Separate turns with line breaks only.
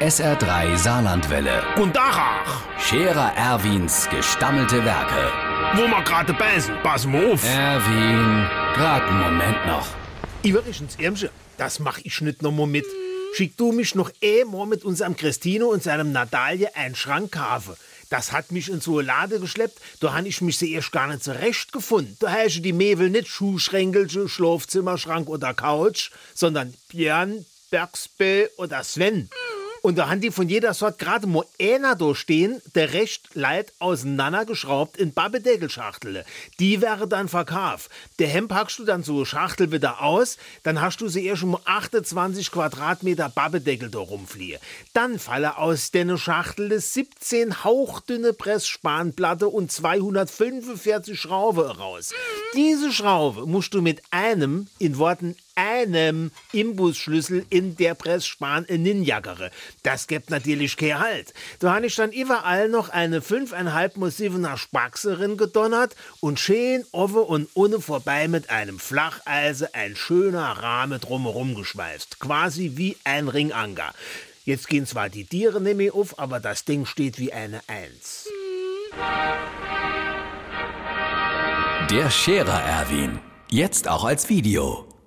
SR3 Saarlandwelle.
Und Dachach,
Scherer Erwins gestammelte Werke.
wo wir gerade beißen, pass mal auf.
Erwin, grad einen Moment noch.
Übrigens, Irmsche, das mach ich nicht noch mal mit. Schick du mich noch einmal mit unserem Christino und seinem Nadalie einen Schrank kaufen. Das hat mich in so eine Lade geschleppt, da han ich mich sehr erst gar nicht zurecht gefunden. Da heiße die Mebel nicht Schuhschränkelche, Schlafzimmerschrank oder Couch, sondern Björn, Bergsbö oder Sven. Und da haben die von jeder Sort gerade mal einer da stehen, der recht leid auseinandergeschraubt in Babbedeckelschachtel. Die wäre dann verkauft. Der Hemd packst du dann so Schachtel wieder aus, dann hast du sie erst um 28 Quadratmeter Babbedeckel da rumfliehen. Dann falle aus der Schachtel 17 hauchdünne Pressspanplatte und 245 Schrauben raus. Diese Schraube musst du mit einem, in Worten einem Imbusschlüssel in der Pressspan ninjagere. Das gibt natürlich kein Halt. Da habe ich dann überall noch eine 5,5 massivener Spaxerin gedonnert und schön offen und ohne vorbei mit einem Flacheise ein schöner Rahmen drumherum geschweißt. Quasi wie ein Ringanker. Jetzt gehen zwar die Tiere nicht mehr auf, aber das Ding steht wie eine Eins.
Der Scherer Erwin. Jetzt auch als Video.